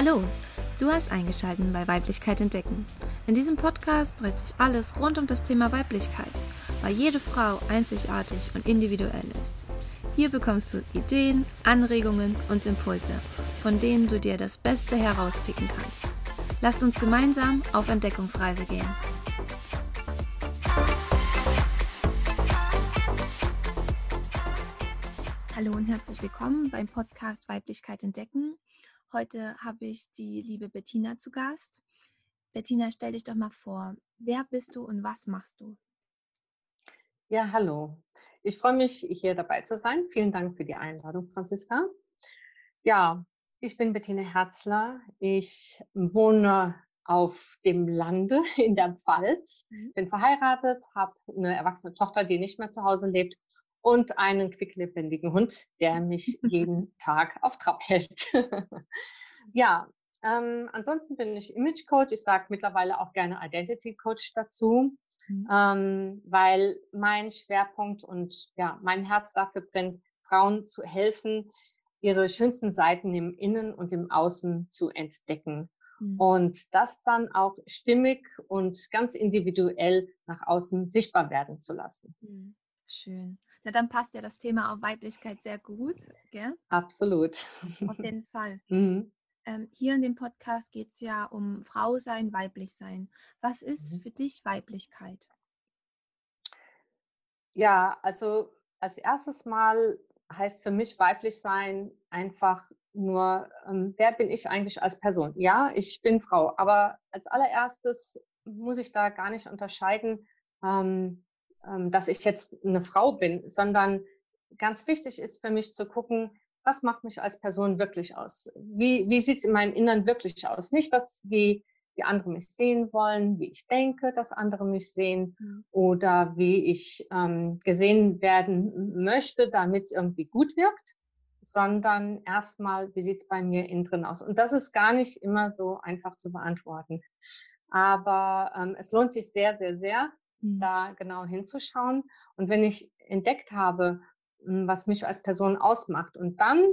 Hallo, du hast eingeschaltet bei Weiblichkeit entdecken. In diesem Podcast dreht sich alles rund um das Thema Weiblichkeit, weil jede Frau einzigartig und individuell ist. Hier bekommst du Ideen, Anregungen und Impulse, von denen du dir das Beste herauspicken kannst. Lasst uns gemeinsam auf Entdeckungsreise gehen. Hallo und herzlich willkommen beim Podcast Weiblichkeit entdecken. Heute habe ich die liebe Bettina zu Gast. Bettina, stell dich doch mal vor. Wer bist du und was machst du? Ja, hallo. Ich freue mich, hier dabei zu sein. Vielen Dank für die Einladung, Franziska. Ja, ich bin Bettina Herzler. Ich wohne auf dem Lande in der Pfalz, mhm. bin verheiratet, habe eine erwachsene Tochter, die nicht mehr zu Hause lebt und einen quicklebendigen Hund, der mich jeden Tag auf Trab hält. ja, ähm, ansonsten bin ich Image Coach. Ich sage mittlerweile auch gerne Identity Coach dazu, mhm. ähm, weil mein Schwerpunkt und ja, mein Herz dafür brennt, Frauen zu helfen, ihre schönsten Seiten im Innen und im Außen zu entdecken. Mhm. Und das dann auch stimmig und ganz individuell nach außen sichtbar werden zu lassen. Mhm. Schön. Na, dann passt ja das Thema auf Weiblichkeit sehr gut, gell? Absolut. Auf jeden Fall. Mhm. Ähm, hier in dem Podcast geht es ja um Frau sein, weiblich sein. Was ist mhm. für dich Weiblichkeit? Ja, also als erstes Mal heißt für mich weiblich sein einfach nur, ähm, wer bin ich eigentlich als Person? Ja, ich bin Frau, aber als allererstes muss ich da gar nicht unterscheiden, ähm, ähm, dass ich jetzt eine Frau bin, sondern ganz wichtig ist für mich zu gucken, was macht mich als Person wirklich aus? Wie, wie sieht es in meinem Innern wirklich aus? Nicht, dass die, die anderen mich sehen wollen, wie ich denke, dass andere mich sehen mhm. oder wie ich ähm, gesehen werden möchte, damit es irgendwie gut wirkt, sondern erstmal, wie sieht es bei mir innen drin aus? Und das ist gar nicht immer so einfach zu beantworten. Aber ähm, es lohnt sich sehr, sehr, sehr, mhm. da genau hinzuschauen. Und wenn ich entdeckt habe, hm, was mich als Person ausmacht, und dann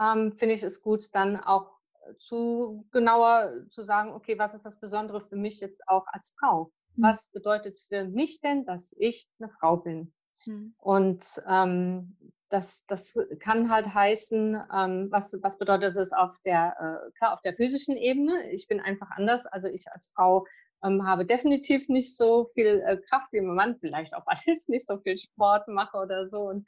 ähm, finde ich es gut, dann auch zu genauer zu sagen, okay, was ist das Besondere für mich jetzt auch als Frau? Mhm. Was bedeutet für mich denn, dass ich eine Frau bin? Mhm. Und ähm, das, das kann halt heißen, ähm, was, was bedeutet es auf der, äh, klar, auf der physischen Ebene? Ich bin einfach anders. Also ich als Frau ähm, habe definitiv nicht so viel äh, Kraft wie mein Mann, vielleicht auch, weil ich nicht so viel Sport mache oder so. Und,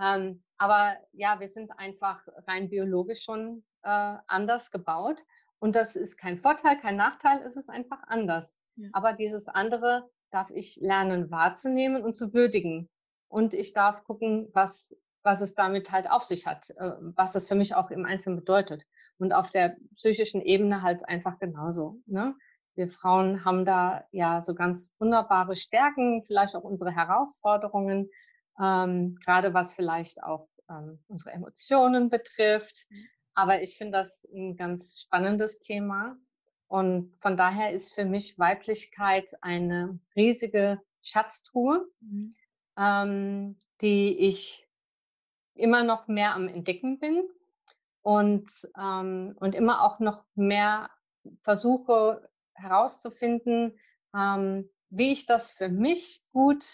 ähm, aber ja, wir sind einfach rein biologisch schon äh, anders gebaut. Und das ist kein Vorteil, kein Nachteil, es ist einfach anders. Ja. Aber dieses andere darf ich lernen wahrzunehmen und zu würdigen. Und ich darf gucken, was, was es damit halt auf sich hat, äh, was es für mich auch im Einzelnen bedeutet. Und auf der psychischen Ebene halt einfach genauso. Ne? Wir Frauen haben da ja so ganz wunderbare Stärken, vielleicht auch unsere Herausforderungen, ähm, gerade was vielleicht auch ähm, unsere Emotionen betrifft. Mhm. Aber ich finde das ein ganz spannendes Thema. Und von daher ist für mich Weiblichkeit eine riesige Schatztruhe, mhm. ähm, die ich immer noch mehr am Entdecken bin und, ähm, und immer auch noch mehr versuche herauszufinden, ähm, wie ich das für mich gut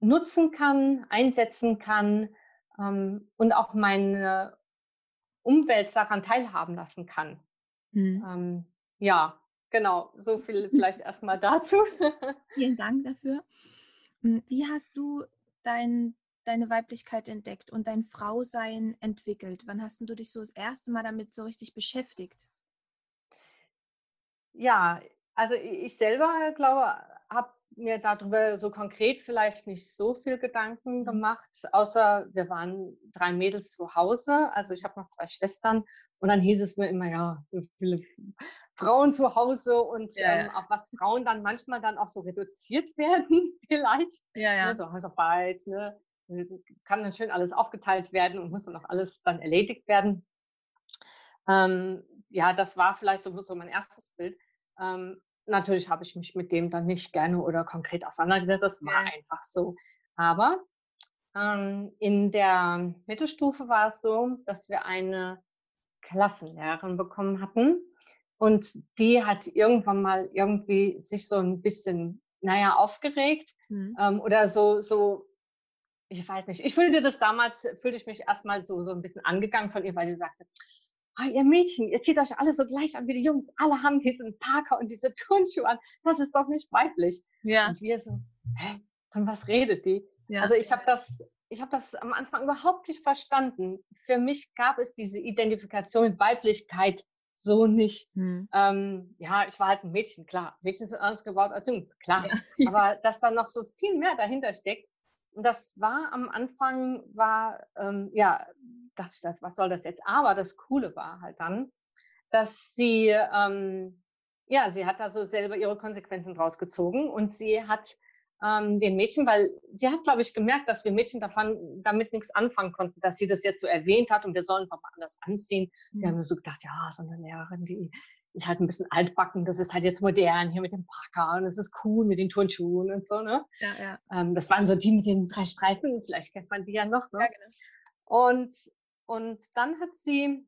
nutzen kann, einsetzen kann ähm, und auch meine Umwelt daran teilhaben lassen kann. Mhm. Ähm, ja, genau, so viel vielleicht erstmal dazu. Vielen Dank dafür. Hm, wie hast du dein, deine Weiblichkeit entdeckt und dein Frausein entwickelt? Wann hast du dich so das erste Mal damit so richtig beschäftigt? Ja, also ich selber glaube, habe mir darüber so konkret vielleicht nicht so viel Gedanken mhm. gemacht, außer wir waren drei Mädels zu Hause. Also ich habe noch zwei Schwestern und dann hieß es mir immer, ja, so viele Frauen zu Hause und ja, ähm, auf was Frauen dann manchmal dann auch so reduziert werden, vielleicht. Ja, ja. Ne, so Hausarbeit, ne? kann dann schön alles aufgeteilt werden und muss dann auch alles dann erledigt werden. Ähm, ja, das war vielleicht so, so mein erstes Bild. Ähm, natürlich habe ich mich mit dem dann nicht gerne oder konkret auseinandergesetzt. Das war ja. einfach so. Aber ähm, in der Mittelstufe war es so, dass wir eine Klassenlehrerin bekommen hatten. Und die hat irgendwann mal irgendwie sich so ein bisschen, naja, aufgeregt mhm. ähm, oder so, so, ich weiß nicht. Ich fühlte das damals, fühlte ich mich erstmal so, so ein bisschen angegangen von ihr, weil sie sagte, oh, ihr Mädchen, ihr zieht euch alle so gleich an wie die Jungs. Alle haben diesen Parker und diese Turnschuhe an. Das ist doch nicht weiblich. Ja. Und wir so, hä, von was redet die? Ja. Also ich habe das, ich habe das am Anfang überhaupt nicht verstanden. Für mich gab es diese Identifikation mit Weiblichkeit so nicht. Hm. Ähm, ja, ich war halt ein Mädchen, klar. Mädchen sind anders gebaut als Jungs, klar. Ja. Aber dass da noch so viel mehr dahinter steckt. Und das war am Anfang, war, ähm, ja, dachte ich, das, was soll das jetzt? Aber das Coole war halt dann, dass sie, ähm, ja, sie hat da so selber ihre Konsequenzen draus gezogen und sie hat ähm, den Mädchen, weil sie hat, glaube ich, gemerkt, dass wir Mädchen davon, damit nichts anfangen konnten, dass sie das jetzt so erwähnt hat und wir sollen es auch mal anders anziehen. Mhm. Wir haben so gedacht, ja, so eine Lehrerin, die ist halt ein bisschen altbacken, das ist halt jetzt modern hier mit dem Packer und es ist cool mit den Turnschuhen und so, ne? Ja, ja. Ähm, das waren so die mit den drei Streifen, vielleicht kennt man die ja noch, ne? Ja, genau. Und, und dann hat sie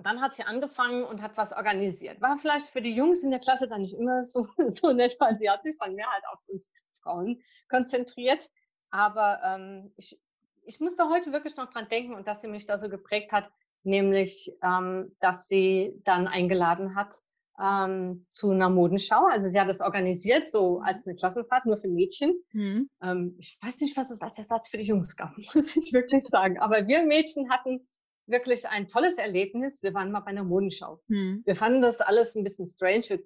dann hat sie angefangen und hat was organisiert. War vielleicht für die Jungs in der Klasse dann nicht immer so, so nett, weil sie hat sich dann mehr halt auf uns Frauen konzentriert. Aber ähm, ich, ich muss da heute wirklich noch dran denken und dass sie mich da so geprägt hat, nämlich, ähm, dass sie dann eingeladen hat ähm, zu einer Modenschau. Also sie hat es organisiert, so als eine Klassenfahrt, nur für Mädchen. Mhm. Ähm, ich weiß nicht, was es als Ersatz für die Jungs gab, muss ich wirklich sagen. Aber wir Mädchen hatten wirklich ein tolles Erlebnis. Wir waren mal bei einer Modenschau. Mhm. Wir fanden das alles ein bisschen strange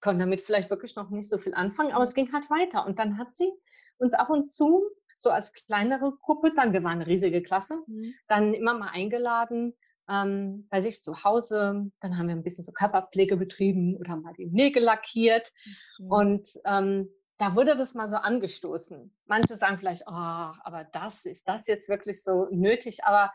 konnte damit vielleicht wirklich noch nicht so viel anfangen, aber es ging halt weiter. Und dann hat sie uns ab und zu, so als kleinere Gruppe, dann, wir waren eine riesige Klasse, mhm. dann immer mal eingeladen ähm, bei sich zu Hause. Dann haben wir ein bisschen so Körperpflege betrieben oder mal die Nägel lackiert. Mhm. Und ähm, da wurde das mal so angestoßen. Manche sagen vielleicht, oh, aber das ist das jetzt wirklich so nötig. Aber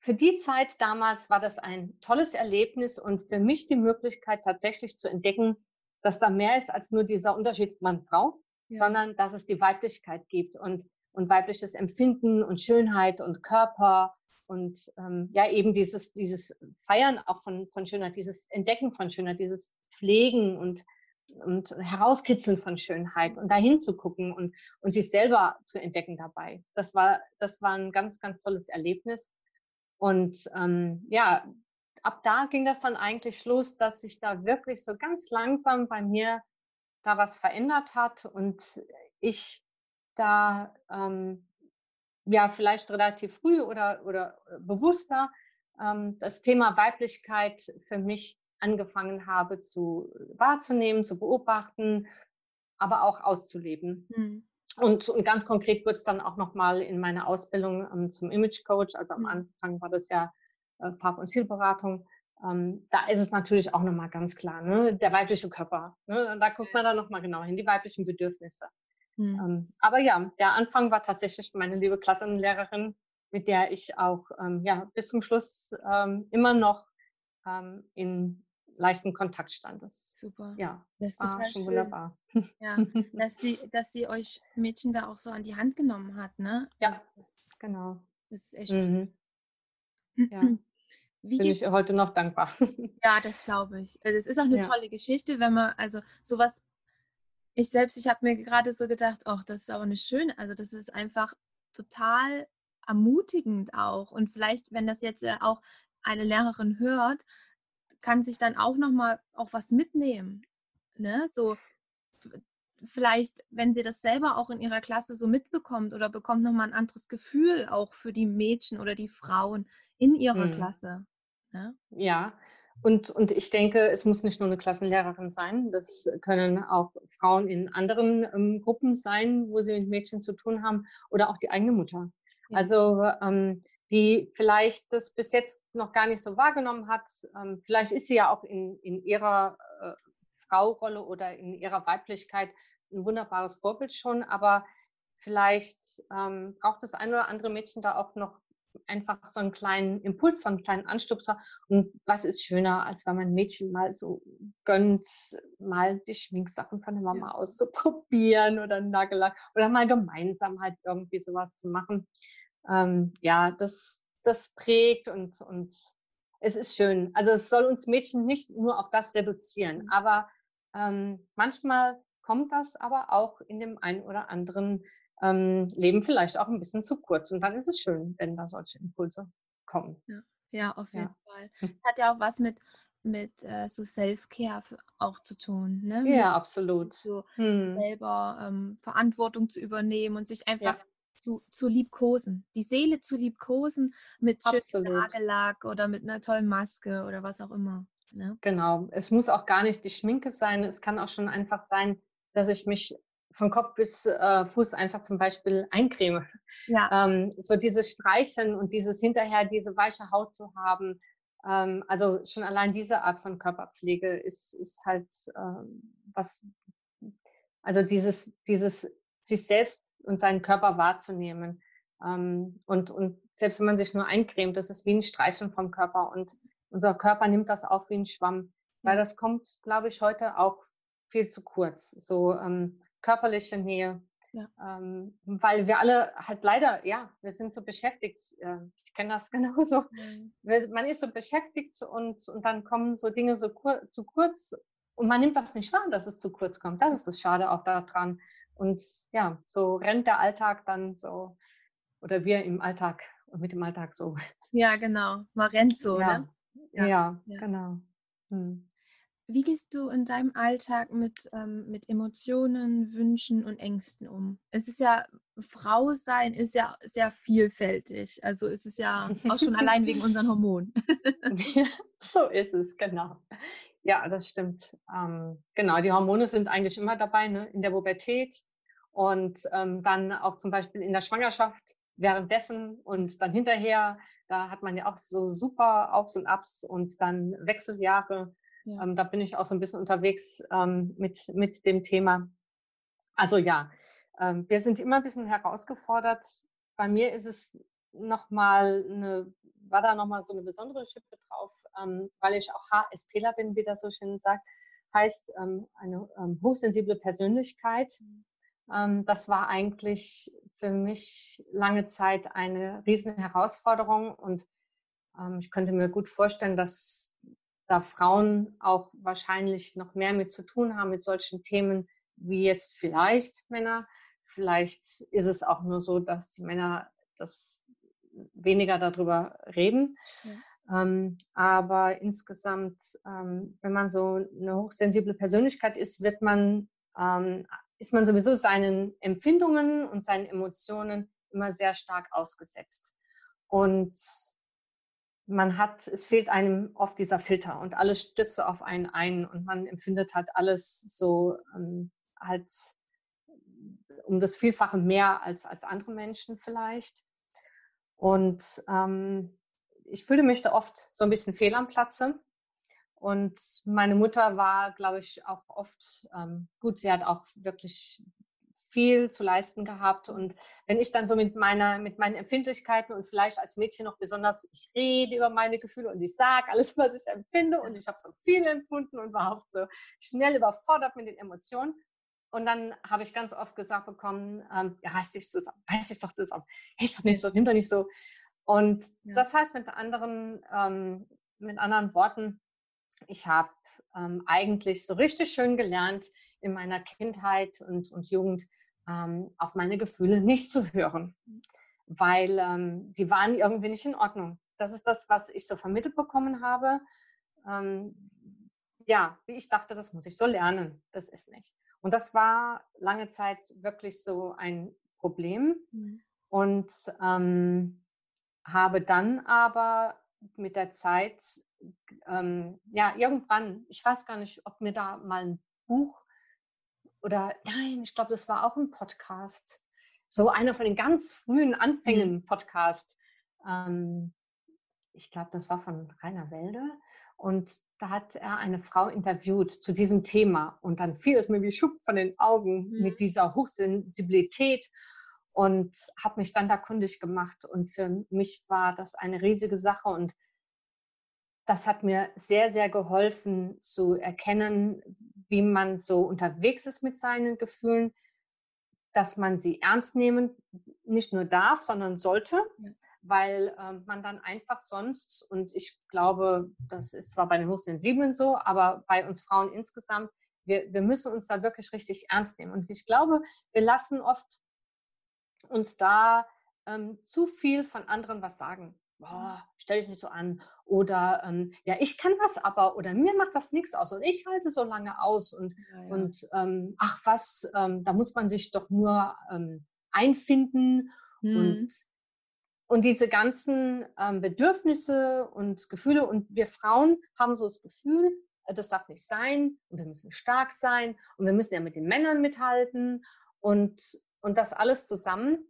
für die Zeit damals war das ein tolles Erlebnis und für mich die Möglichkeit tatsächlich zu entdecken, dass da mehr ist als nur dieser Unterschied Mann-Frau, ja. sondern dass es die Weiblichkeit gibt und, und weibliches Empfinden und Schönheit und Körper und ähm, ja eben dieses, dieses Feiern auch von, von Schönheit, dieses Entdecken von Schönheit, dieses Pflegen und, und Herauskitzeln von Schönheit und dahin zu gucken und, und sich selber zu entdecken dabei. Das war, das war ein ganz, ganz tolles Erlebnis. Und ähm, ja, ab da ging das dann eigentlich los, dass sich da wirklich so ganz langsam bei mir da was verändert hat und ich da ähm, ja vielleicht relativ früh oder, oder bewusster ähm, das Thema Weiblichkeit für mich angefangen habe zu wahrzunehmen, zu beobachten, aber auch auszuleben. Mhm. Und, und, ganz konkret wird es dann auch nochmal in meiner Ausbildung ähm, zum Image Coach, also am mhm. Anfang war das ja äh, Farb- und Zielberatung. Ähm, da ist es natürlich auch nochmal ganz klar, ne? der weibliche Körper. Ne? Da guckt man dann nochmal genau hin, die weiblichen Bedürfnisse. Mhm. Ähm, aber ja, der Anfang war tatsächlich meine liebe Klassenlehrerin, mit der ich auch ähm, ja, bis zum Schluss ähm, immer noch ähm, in leichten Kontakt stand. Das, Super. Ja, das ist total schon schön. wunderbar. Ja, dass sie, dass sie euch Mädchen da auch so an die Hand genommen hat, ne? Ja, also das, genau. Das ist echt mhm. Ja. Wie Bin ich heute noch dankbar. Ja, das glaube ich. Also, es ist auch eine ja. tolle Geschichte, wenn man, also sowas, ich selbst, ich habe mir gerade so gedacht, ach, das ist aber eine schöne, also das ist einfach total ermutigend auch. Und vielleicht, wenn das jetzt auch eine Lehrerin hört, kann sich dann auch nochmal auch was mitnehmen. Ne? So, vielleicht, wenn sie das selber auch in ihrer Klasse so mitbekommt oder bekommt nochmal ein anderes Gefühl auch für die Mädchen oder die Frauen in ihrer hm. Klasse. Ne? Ja, und, und ich denke, es muss nicht nur eine Klassenlehrerin sein, das können auch Frauen in anderen ähm, Gruppen sein, wo sie mit Mädchen zu tun haben oder auch die eigene Mutter. Ja. Also ähm, die vielleicht das bis jetzt noch gar nicht so wahrgenommen hat. Ähm, vielleicht ist sie ja auch in, in ihrer äh, Fraurolle oder in ihrer Weiblichkeit ein wunderbares Vorbild schon, aber vielleicht ähm, braucht das ein oder andere Mädchen da auch noch einfach so einen kleinen Impuls, so einen kleinen Anstupser. Und was ist schöner, als wenn man Mädchen mal so gönnt, mal die Schminksachen von der Mama ja. auszuprobieren oder Nagellack oder mal gemeinsam halt irgendwie sowas zu machen. Ähm, ja, das, das prägt und, und es ist schön. Also es soll uns Mädchen nicht nur auf das reduzieren, aber ähm, manchmal kommt das aber auch in dem einen oder anderen ähm, Leben vielleicht auch ein bisschen zu kurz. Und dann ist es schön, wenn da solche Impulse kommen. Ja, auf jeden Ja. Fall. Hm. Hat ja auch was mit, mit äh, so Self-Care auch zu tun, ne? Ja, absolut. so Hm. selber ähm, Verantwortung zu übernehmen und sich einfach Ja, zu, zu liebkosen. Die Seele zu liebkosen mit schönem. Nagellack oder mit einer tollen Maske oder was auch immer. Ne? Genau. Es muss auch gar nicht die Schminke sein. Es kann auch schon einfach sein, dass ich mich von Kopf bis äh, Fuß einfach zum Beispiel eincreme. Ja, Ähm, so dieses Streicheln und dieses hinterher diese weiche Haut zu haben. Ähm, also schon allein diese Art von Körperpflege ist, ist halt ähm, was, also dieses, dieses sich selbst und seinen Körper wahrzunehmen. Ähm, und, und selbst wenn man sich nur eincremt, das ist wie ein Streicheln vom Körper und unser Körper nimmt das auf wie ein Schwamm. Weil das kommt, glaube ich, heute auch viel zu kurz. So ähm, körperliche Nähe. Ja. Ähm, weil wir alle halt leider, ja, wir sind so beschäftigt. Äh, ich kenne das genauso. Mhm. Wir- Man ist so beschäftigt und, und dann kommen so Dinge so kur zu kurz und man nimmt das nicht wahr, dass es zu kurz kommt. Das ist das Schade auch daran. Und ja, so rennt der Alltag dann so, oder wir im Alltag und mit dem Alltag so. ja, genau. Man rennt so, ja, ne? ja, Ja, ja. genau. Hm. Wie gehst du in deinem Alltag mit, ähm, mit Emotionen, Wünschen und Ängsten um? Es ist ja, Frau sein ist ja sehr vielfältig. Also es ist ja auch schon allein wegen unseren Hormonen. so ist es, genau. Ja, das stimmt. Ähm, genau, die Hormone sind eigentlich immer dabei, ne, in der Pubertät und ähm, dann auch zum Beispiel in der Schwangerschaft, währenddessen und dann hinterher. Da hat man ja auch so super Aufs und Abs und dann Wechseljahre. Ja. Ähm, da bin ich auch so ein bisschen unterwegs ähm, mit, mit dem Thema. Also ja, ähm, wir sind immer ein bisschen herausgefordert. Bei mir ist es nochmal eine, war da nochmal so eine besondere Schippe drauf, ähm, weil ich auch HSPler bin, wie das so schön sagt. Heißt ähm, eine ähm, hochsensible Persönlichkeit. Ähm, das war eigentlich für mich lange Zeit eine riesen Herausforderung und ich könnte mir gut vorstellen, dass da Frauen auch wahrscheinlich noch mehr mit zu tun haben mit solchen Themen wie jetzt vielleicht Männer. Vielleicht ist es auch nur so, dass die Männer das weniger darüber reden. Ja. Ähm, aber insgesamt, ähm, wenn man so eine hochsensible Persönlichkeit ist, wird man, ähm, ist man sowieso seinen Empfindungen und seinen Emotionen immer sehr stark ausgesetzt. Und man hat, es fehlt einem oft dieser Filter und alles stürzt so auf einen ein und man empfindet halt alles so ähm, halt um das Vielfache mehr als, als andere Menschen vielleicht. Und ähm, ich fühle mich da oft so ein bisschen fehl am Platze. Und meine Mutter war, glaube ich, auch oft ähm, gut. Sie hat auch wirklich viel zu leisten gehabt. Und wenn ich dann so mit meiner, mit meinen Empfindlichkeiten und vielleicht als Mädchen noch besonders, ich rede über meine Gefühle und ich sage alles, was ich empfinde und ich habe so viel empfunden und war oft so schnell überfordert mit den Emotionen. Und dann habe ich ganz oft gesagt bekommen, ähm, ja, reiß dich zusammen, reiß dich doch zusammen. Hey, ist doch nicht so, nimm doch nicht so. Und Ja. das heißt mit anderen, ähm, mit anderen Worten, ich habe ähm, eigentlich so richtig schön gelernt in meiner Kindheit und, und Jugend ähm, auf meine Gefühle nicht zu hören, weil ähm, die waren irgendwie nicht in Ordnung. Das ist das, was ich so vermittelt bekommen habe. Ähm, ja, wie ich dachte, das muss ich so lernen. Das ist nicht. Und das war lange Zeit wirklich so ein Problem. Mhm. Und ähm, habe dann aber mit der Zeit, ähm, ja, irgendwann, ich weiß gar nicht, ob mir da mal ein Buch oder nein, ich glaube, das war auch ein Podcast. So einer von den ganz frühen Anfängen Podcast. Ähm, ich glaube, das war von Rainer Welde. Und da hat er eine Frau interviewt zu diesem Thema. Und dann fiel es mir wie Schupp von den Augen Mhm. mit dieser Hochsensibilität und habe mich dann da kundig gemacht. Und für mich war das eine riesige Sache und das hat mir sehr, sehr geholfen zu erkennen, wie man so unterwegs ist mit seinen Gefühlen, dass man sie ernst nehmen nicht nur darf, sondern sollte, Ja. weil äh, man dann einfach sonst, und ich glaube, das ist zwar bei den Hochsensiblen so, aber bei uns Frauen insgesamt, wir, wir müssen uns da wirklich richtig ernst nehmen. Und ich glaube, wir lassen oft uns da ähm, zu viel von anderen was sagen. Boah, stell dich nicht so an. Oder ähm, ja, ich kann das aber oder mir macht das nichts aus und ich halte so lange aus und, ja, ja. und ähm, ach was, ähm, da muss man sich doch nur ähm, einfinden hm. und und diese ganzen ähm, Bedürfnisse und Gefühle und wir Frauen haben so das Gefühl, das darf nicht sein und wir müssen stark sein und wir müssen ja mit den Männern mithalten und, und das alles zusammen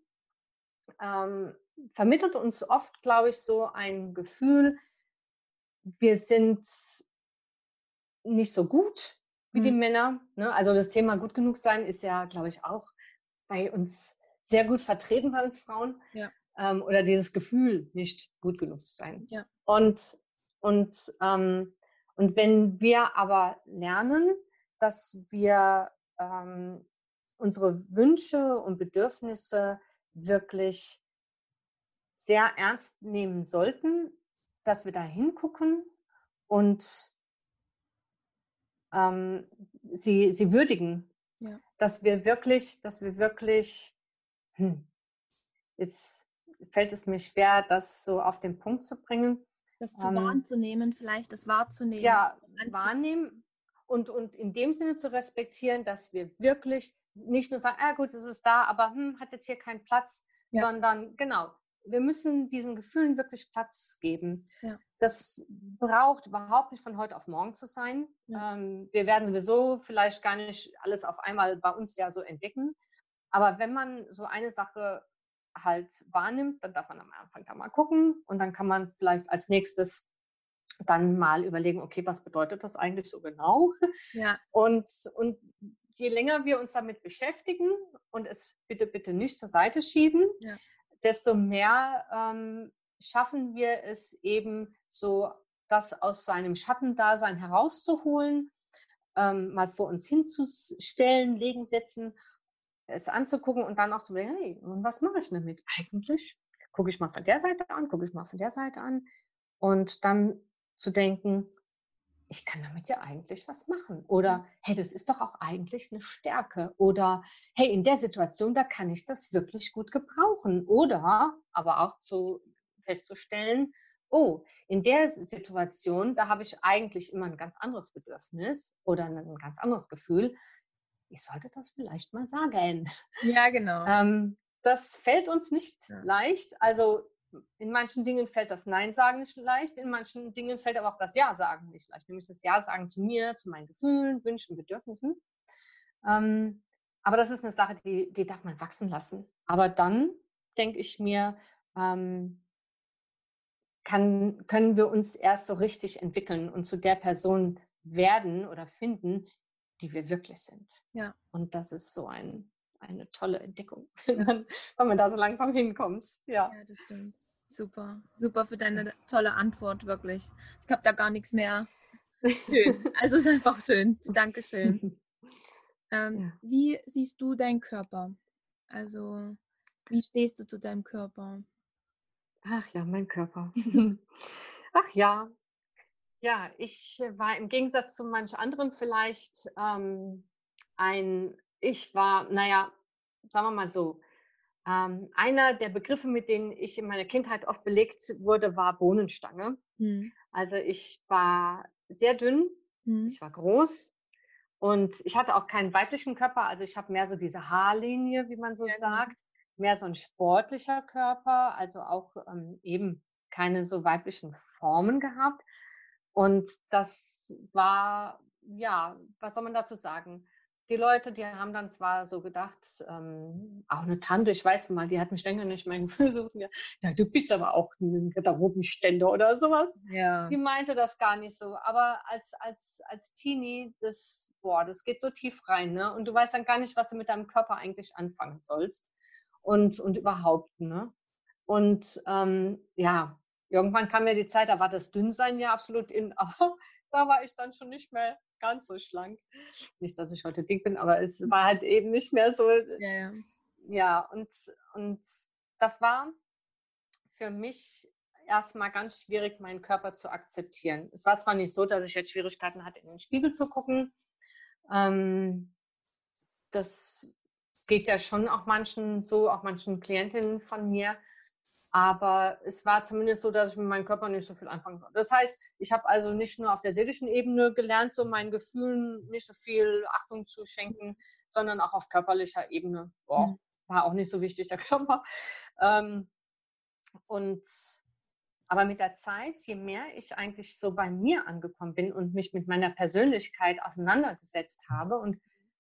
ähm, vermittelt uns oft, glaube ich, so ein Gefühl, wir sind nicht so gut wie mhm. die Männer. Ne? Also das Thema gut genug sein ist ja, glaube ich, auch bei uns sehr gut vertreten bei uns Frauen. Ja. Ähm, oder dieses Gefühl, nicht gut genug zu sein. Ja. Und, und, ähm, und wenn wir aber lernen, dass wir ähm, unsere Wünsche und Bedürfnisse wirklich sehr ernst nehmen sollten, dass wir da hingucken und ähm, sie, sie würdigen. Ja. Dass wir wirklich, dass wir wirklich, hm, jetzt fällt es mir schwer, das so auf den Punkt zu bringen. Das zu ähm, wahrzunehmen, vielleicht das wahrzunehmen. Ja, wahrnehmen und, und in dem Sinne zu respektieren, dass wir wirklich nicht nur sagen, ah gut, es ist da, aber hm, hat jetzt hier keinen Platz, ja. sondern genau, wir müssen diesen Gefühlen wirklich Platz geben. Ja. Das braucht überhaupt nicht von heute auf morgen zu sein. Ja. Ähm, wir werden sowieso vielleicht gar nicht alles auf einmal bei uns ja so entdecken. Aber wenn man so eine Sache halt wahrnimmt, dann darf man am Anfang da mal gucken und dann kann man vielleicht als nächstes dann mal überlegen, okay, was bedeutet das eigentlich so genau? Ja. Und, und je länger wir uns damit beschäftigen und es bitte, bitte nicht zur Seite schieben, ja desto mehr ähm, schaffen wir es eben so, das aus seinem Schattendasein herauszuholen, ähm, mal vor uns hinzustellen, legen, setzen, es anzugucken und dann auch zu überlegen, hey, und was mache ich damit eigentlich? Gucke ich mal von der Seite an, gucke ich mal von der Seite an und dann zu denken, ich kann damit ja eigentlich was machen. Oder mhm. hey, das ist doch auch eigentlich eine Stärke. Oder hey, in der Situation, da kann ich das wirklich gut gebrauchen. Oder aber auch zu festzustellen, oh, in der Situation, da habe ich eigentlich immer ein ganz anderes Bedürfnis oder ein ganz anderes Gefühl. Ich sollte das vielleicht mal sagen. Ja, genau. ähm, das fällt uns nicht ja. leicht. Also in manchen Dingen fällt das Nein sagen nicht leicht, in manchen Dingen fällt aber auch das Ja sagen nicht leicht, nämlich das Ja sagen zu mir, zu meinen Gefühlen, Wünschen, Bedürfnissen. Ähm, aber das ist eine Sache, die, die darf man wachsen lassen. Aber dann denke ich mir, ähm, kann, können wir uns erst so richtig entwickeln und zu der Person werden oder finden, die wir wirklich sind. Ja. Und das ist so ein, eine tolle Entdeckung, ja. wenn man da so langsam hinkommt. Ja, ja das stimmt. Super, super für deine tolle Antwort, wirklich. Ich habe da gar nichts mehr. Schön. Also es ist einfach schön. Dankeschön. Ähm, ja. Wie siehst du deinen Körper? Also, wie stehst du zu deinem Körper? Ach ja, mein Körper. Ach ja. Ja, ich war im Gegensatz zu manch anderen vielleicht ähm, ein, ich war, naja, sagen wir mal so, ähm, einer der Begriffe, mit denen ich in meiner Kindheit oft belegt wurde, war Bohnenstange. Mhm. Also ich war sehr dünn, mhm. ich war groß und ich hatte auch keinen weiblichen Körper. Also ich habe mehr so diese Haarlinie, wie man so ja, sagt, mehr so ein sportlicher Körper, also auch ähm, eben keine so weiblichen Formen gehabt. Und das war, ja, was soll man dazu sagen? Die Leute, die haben dann zwar so gedacht, ähm, auch eine Tante, ich weiß mal, die hat mich länger nicht mehr besucht. Ja, du bist aber auch ein Garderobenständer oder sowas. Ja. Die meinte das gar nicht so. Aber als, als, als Teenie, das, boah, das geht so tief rein, ne? Und du weißt dann gar nicht, was du mit deinem Körper eigentlich anfangen sollst. Und, und überhaupt, ne? Und ähm, ja, irgendwann kam ja die Zeit, da war das Dünnsein ja absolut in, da war ich dann schon nicht mehr ganz so schlank. Nicht, dass ich heute dick bin, aber es war halt eben nicht mehr so. Ja, ja. ja und, und das war für mich erstmal ganz schwierig, meinen Körper zu akzeptieren. Es war zwar nicht so, dass ich jetzt Schwierigkeiten hatte, in den Spiegel zu gucken. Ähm, das geht ja schon auch manchen so, auch manchen Klientinnen von mir. Aber es war zumindest so, dass ich mit meinem Körper nicht so viel anfangen konnte. Das heißt, ich habe also nicht nur auf der seelischen Ebene gelernt, so meinen Gefühlen nicht so viel Achtung zu schenken, sondern auch auf körperlicher Ebene. Boah, mhm. war auch nicht so wichtig, der Körper. Ähm, und aber mit der Zeit, je mehr ich eigentlich so bei mir angekommen bin und mich mit meiner Persönlichkeit auseinandergesetzt habe, und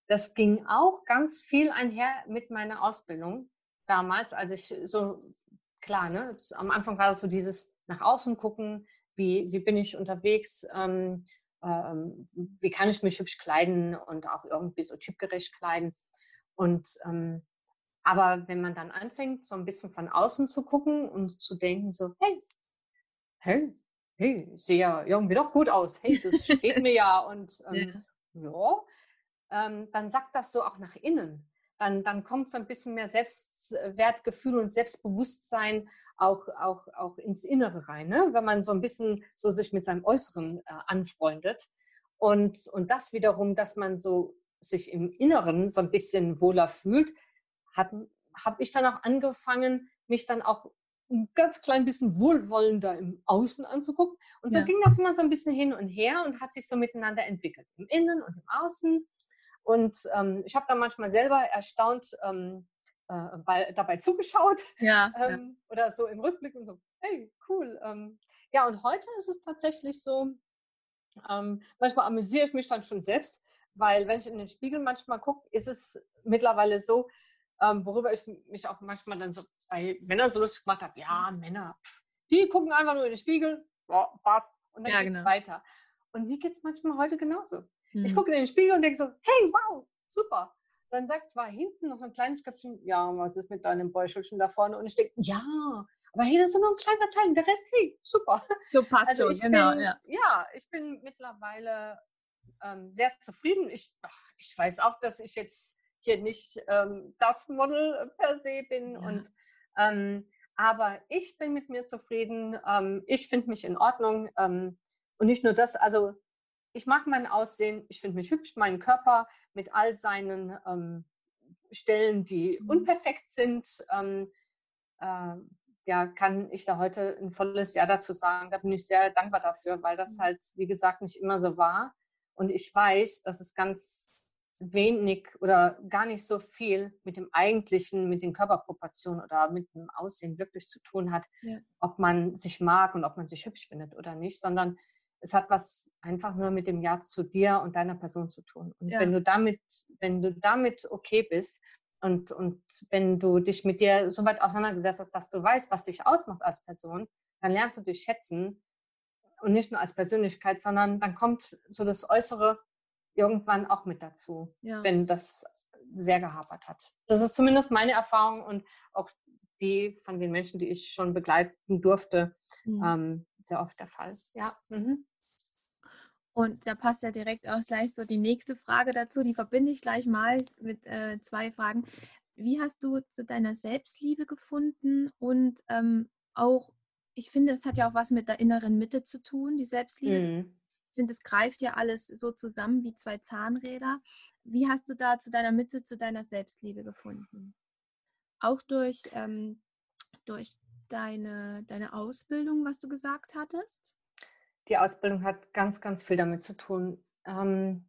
das ging auch ganz viel einher mit meiner Ausbildung damals, als ich so, klar, ne, am Anfang war das so dieses nach außen gucken, wie, wie bin ich unterwegs, ähm, ähm, wie kann ich mich hübsch kleiden und auch irgendwie so typgerecht kleiden. Und ähm, aber wenn man dann anfängt, so ein bisschen von außen zu gucken und zu denken, so, hey, hey, hey, sehe ja irgendwie doch gut aus, hey, das steht mir ja und ähm, ja, ja ähm, dann sagt das so auch nach innen. Dann, dann kommt so ein bisschen mehr Selbstwertgefühl und Selbstbewusstsein auch, auch, auch ins Innere rein, ne? wenn man so ein bisschen so sich mit seinem Äußeren äh, anfreundet. Und, und das wiederum, dass man so sich im Inneren so ein bisschen wohler fühlt, habe ich dann auch angefangen, mich dann auch ein ganz klein bisschen wohlwollender im Außen anzugucken. Und so ja. ging das immer so ein bisschen hin und her und hat sich so miteinander entwickelt, im Innen und im Außen. Und ähm, ich habe da manchmal selber erstaunt ähm, äh, bei, dabei zugeschaut ja, ähm, ja, oder so im Rückblick und so, hey, cool. Ähm, ja, und heute ist es tatsächlich so, ähm, manchmal amüsiere ich mich dann schon selbst, weil wenn ich in den Spiegel manchmal gucke, ist es mittlerweile so, ähm, worüber ich mich auch manchmal dann so bei Männern so lustig gemacht habe, ja, Männer, pff, die gucken einfach nur in den Spiegel, boah, passt, und dann ja, geht es genau. weiter. Und mir geht es manchmal heute genauso. Mhm. Ich gucke in den Spiegel und denke so, hey, wow, super. Dann sagt zwar hinten noch so ein kleines Köpfchen, ja, was ist mit deinem Bäuchelchen da vorne? Und ich denke, ja, aber hier ist nur ein kleiner Teil, der Rest, hey, super. So passt also schon, genau. Bin, ja. ja, ich bin mittlerweile ähm, sehr zufrieden. Ich, ach, ich weiß auch, dass ich jetzt hier nicht ähm, das Model per se bin. Ja. Und, ähm, aber ich bin mit mir zufrieden. Ähm, ich finde mich in Ordnung. Ähm, und nicht nur das, also ich mag mein Aussehen, ich finde mich hübsch, meinen Körper mit all seinen ähm, Stellen, die mhm. unperfekt sind. Äh, ja, kann ich da heute ein volles Ja dazu sagen. Da bin ich sehr dankbar dafür, weil das mhm. halt, wie gesagt, nicht immer so war. Und ich weiß, dass es ganz wenig oder gar nicht so viel mit dem eigentlichen, mit den Körperproportionen oder mit dem Aussehen wirklich zu tun hat, ja. ob man sich mag und ob man sich hübsch findet oder nicht, sondern es hat was einfach nur mit dem Ja zu dir und deiner Person zu tun. Und ja. wenn du damit, wenn du damit okay bist und, und wenn du dich mit dir so weit auseinandergesetzt hast, dass du weißt, was dich ausmacht als Person, dann lernst du dich schätzen und nicht nur als Persönlichkeit, sondern dann kommt so das Äußere irgendwann auch mit dazu, ja. wenn das sehr gehapert hat. Das ist zumindest meine Erfahrung und auch die von den Menschen, die ich schon begleiten durfte, mhm. ähm, sehr oft der Fall. Ja. Mhm. Und da passt ja direkt auch gleich so die nächste Frage dazu. Die verbinde ich gleich mal mit äh, zwei Fragen. Wie hast du zu deiner Selbstliebe gefunden? Und ähm, auch, ich finde, es hat ja auch was mit der inneren Mitte zu tun, die Selbstliebe. Mhm. Ich finde, es greift ja alles so zusammen wie zwei Zahnräder. Wie hast du da zu deiner Mitte, zu deiner Selbstliebe gefunden? Auch durch, ähm, durch deine, deine Ausbildung, was du gesagt hattest? Die Ausbildung hat ganz, ganz viel damit zu tun. Ähm,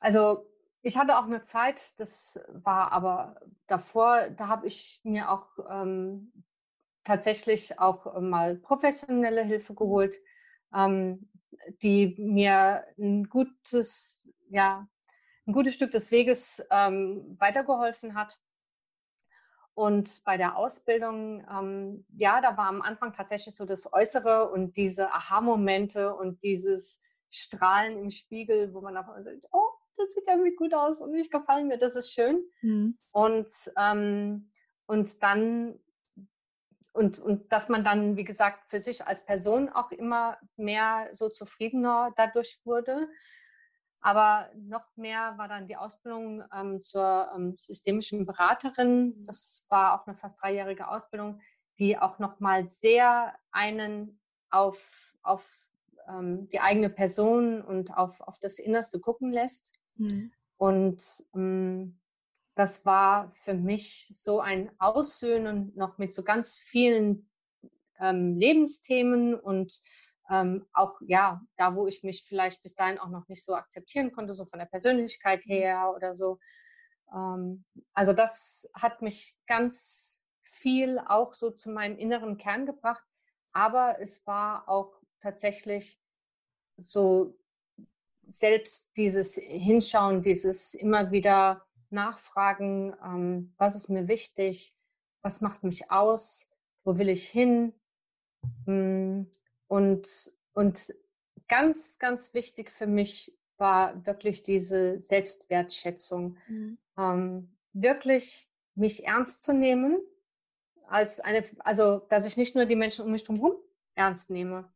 also ich hatte auch eine Zeit, das war aber davor, da habe ich mir auch ähm, tatsächlich auch mal professionelle Hilfe geholt. Ähm, die mir ein gutes, ja, ein gutes Stück des Weges ähm, weitergeholfen hat. Und bei der Ausbildung, ähm, ja, da war am Anfang tatsächlich so das Äußere und diese Aha-Momente und dieses Strahlen im Spiegel, wo man einfach sagt, oh, das sieht irgendwie gut aus und ich gefallen mir, das ist schön. Mhm. Und, ähm, und dann und, und dass man dann, wie gesagt, für sich als Person auch immer mehr so zufriedener dadurch wurde. Aber noch mehr war dann die Ausbildung ähm, zur ähm, systemischen Beraterin. Das war auch eine fast dreijährige Ausbildung, die auch nochmal sehr einen auf, auf ähm, die eigene Person und auf, auf das Innerste gucken lässt. Mhm. Und ähm, das war für mich so ein Aussöhnen noch mit so ganz vielen ähm, Lebensthemen und ähm, auch ja, da wo ich mich vielleicht bis dahin auch noch nicht so akzeptieren konnte, so von der Persönlichkeit mhm. her oder so. Ähm, also das hat mich ganz viel auch so zu meinem inneren Kern gebracht, aber es war auch tatsächlich so selbst dieses Hinschauen, dieses immer wieder Nachfragen, ähm, was ist mir wichtig, was macht mich aus, wo will ich hin, hm, und, und ganz, ganz wichtig für mich war wirklich diese Selbstwertschätzung. Mhm. Ähm, wirklich mich ernst zu nehmen, als eine, also dass ich nicht nur die Menschen um mich herum ernst nehme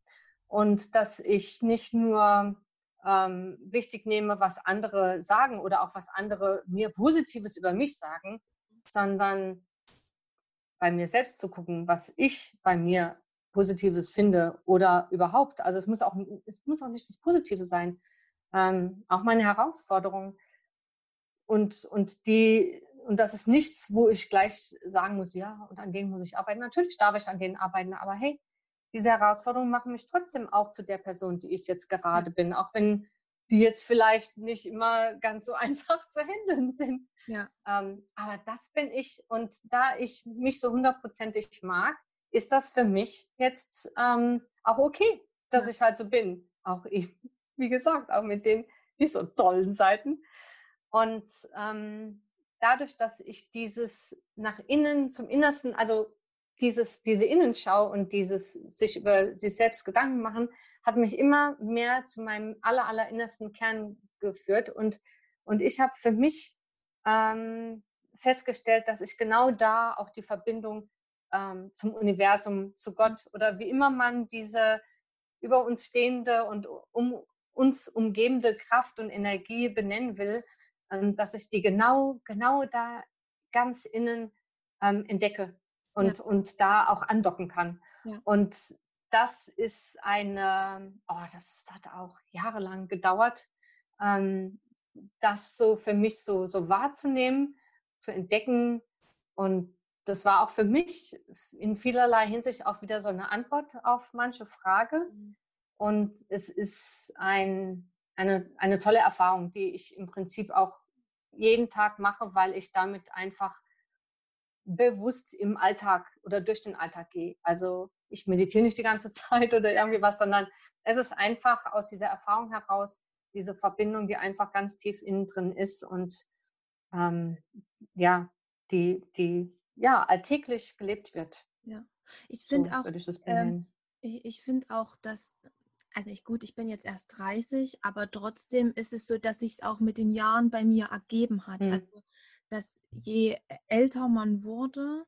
und dass ich nicht nur ähm, wichtig nehme, was andere sagen oder auch was andere mir Positives über mich sagen, sondern bei mir selbst zu gucken, was ich bei mir Positives finde oder überhaupt. Also es muss auch, es muss auch nicht das Positive sein. Ähm, auch meine Herausforderung. Und, und die, und das ist nichts, wo ich gleich sagen muss, ja, und an denen muss ich arbeiten. Natürlich darf ich an denen arbeiten, aber hey, diese Herausforderungen machen mich trotzdem auch zu der Person, die ich jetzt gerade bin, auch wenn die jetzt vielleicht nicht immer ganz so einfach zu handeln sind. Ja. Ähm, aber das bin ich und da ich mich so hundertprozentig mag, ist das für mich jetzt ähm, auch okay, dass ja. ich halt so bin. Auch ich, wie gesagt, auch mit den nicht so tollen Seiten. Und ähm, dadurch, dass ich dieses nach innen zum Innersten, also dieses, diese Innenschau und dieses sich über sich selbst Gedanken machen, hat mich immer mehr zu meinem aller, aller innersten Kern geführt. Und, und ich habe für mich ähm, festgestellt, dass ich genau da auch die Verbindung ähm, zum Universum, zu Gott oder wie immer man diese über uns stehende und um uns umgebende Kraft und Energie benennen will, ähm, dass ich die genau, genau da ganz innen ähm, entdecke und, ja. und da auch andocken kann. Ja. Und das ist eine, oh, das hat auch jahrelang gedauert, ähm, das so für mich so, so wahrzunehmen, zu entdecken und das war auch für mich in vielerlei Hinsicht auch wieder so eine Antwort auf manche Frage. Mhm. Und es ist ein, eine, eine tolle Erfahrung, die ich im Prinzip auch jeden Tag mache, weil ich damit einfach bewusst im Alltag oder durch den Alltag gehe. Also ich meditiere nicht die ganze Zeit oder irgendwie was, sondern es ist einfach aus dieser Erfahrung heraus diese Verbindung, die einfach ganz tief innen drin ist und ähm, ja, die, die ja, alltäglich gelebt wird. Ja, ich finde so auch, ich, ähm, ich, ich finde auch, dass, also ich gut, ich bin jetzt erst 30, aber trotzdem ist es so, dass sich es auch mit den Jahren bei mir ergeben hat. Mhm. Also, dass je älter man wurde,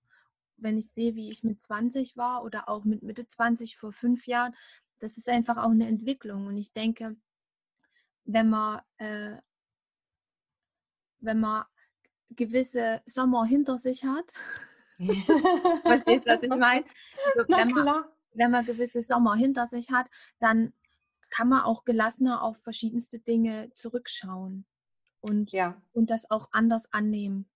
wenn ich sehe, wie ich mit 20 war oder auch mit Mitte 20 vor fünf Jahren, das ist einfach auch eine Entwicklung. Und ich denke, wenn man, äh, wenn man gewisse Sommer hinter sich hat. Verstehst du, was ich meine? Also, wenn, man, wenn man gewisse Sommer hinter sich hat, dann kann man auch gelassener auf verschiedenste Dinge zurückschauen und, ja. und das auch anders annehmen.